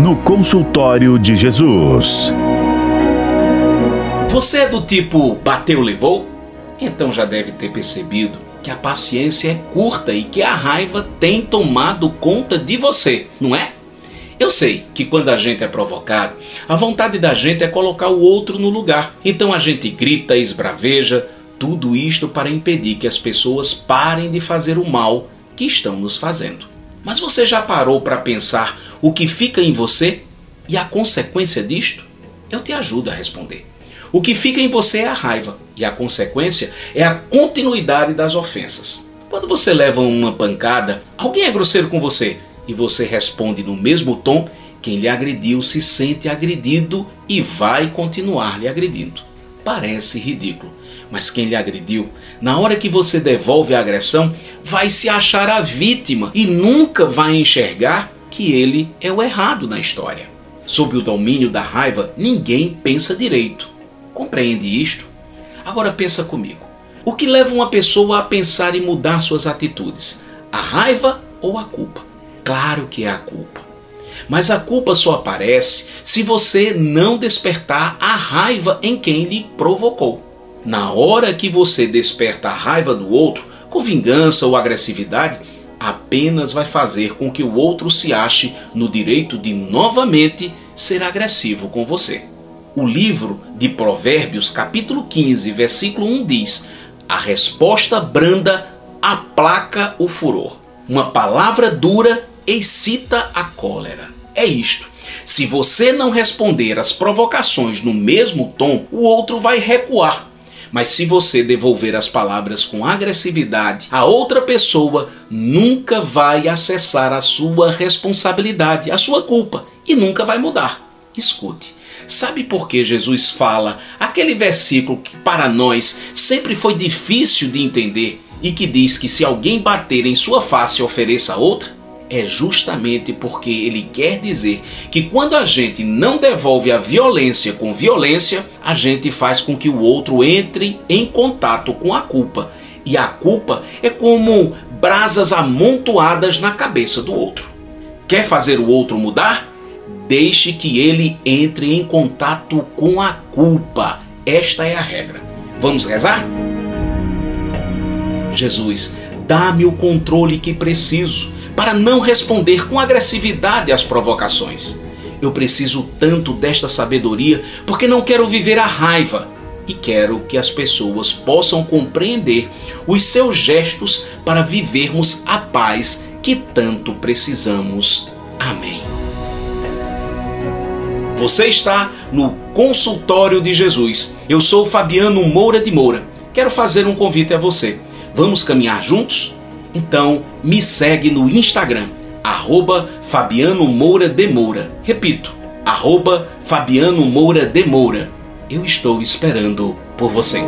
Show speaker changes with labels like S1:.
S1: no consultório de Jesus.
S2: Você é do tipo bateu, levou? Então já deve ter percebido que a paciência é curta e que a raiva tem tomado conta de você, não é? Eu sei que quando a gente é provocado, a vontade da gente é colocar o outro no lugar. Então a gente grita, esbraveja, tudo isto para impedir que as pessoas parem de fazer o mal que estão nos fazendo. Mas você já parou para pensar o que fica em você e a consequência disto? Eu te ajudo a responder. O que fica em você é a raiva e a consequência é a continuidade das ofensas. Quando você leva uma pancada, alguém é grosseiro com você e você responde no mesmo tom, quem lhe agrediu se sente agredido e vai continuar lhe agredindo. Parece ridículo, mas quem lhe agrediu, na hora que você devolve a agressão, vai se achar a vítima e nunca vai enxergar que ele é o errado na história. Sob o domínio da raiva, ninguém pensa direito. Compreende isto? Agora pensa comigo. O que leva uma pessoa a pensar em mudar suas atitudes? A raiva ou a culpa? Claro que é a culpa. Mas a culpa só aparece se você não despertar a raiva em quem lhe provocou. Na hora que você desperta a raiva do outro, com vingança ou agressividade, apenas vai fazer com que o outro se ache no direito de novamente ser agressivo com você. O livro de Provérbios, capítulo 15, versículo 1 diz: A resposta branda aplaca o furor. Uma palavra dura excita a cólera. É isto. Se você não responder às provocações no mesmo tom, o outro vai recuar. Mas se você devolver as palavras com agressividade, a outra pessoa nunca vai acessar a sua responsabilidade, a sua culpa, e nunca vai mudar. Escute. Sabe por que Jesus fala aquele versículo que para nós sempre foi difícil de entender e que diz que se alguém bater em sua face, ofereça outra? É justamente porque ele quer dizer que quando a gente não devolve a violência com violência, a gente faz com que o outro entre em contato com a culpa. E a culpa é como brasas amontoadas na cabeça do outro. Quer fazer o outro mudar? Deixe que ele entre em contato com a culpa. Esta é a regra. Vamos rezar? Jesus, dá-me o controle que preciso para não responder com agressividade às provocações. Eu preciso tanto desta sabedoria porque não quero viver a raiva e quero que as pessoas possam compreender os seus gestos para vivermos a paz que tanto precisamos. Amém. Você está no consultório de Jesus. Eu sou Fabiano Moura de Moura. Quero fazer um convite a você. Vamos caminhar juntos? Então me segue no Instagram, arroba Fabiano Moura de Moura. Repito, arroba Fabiano Moura de Moura. Eu estou esperando por você.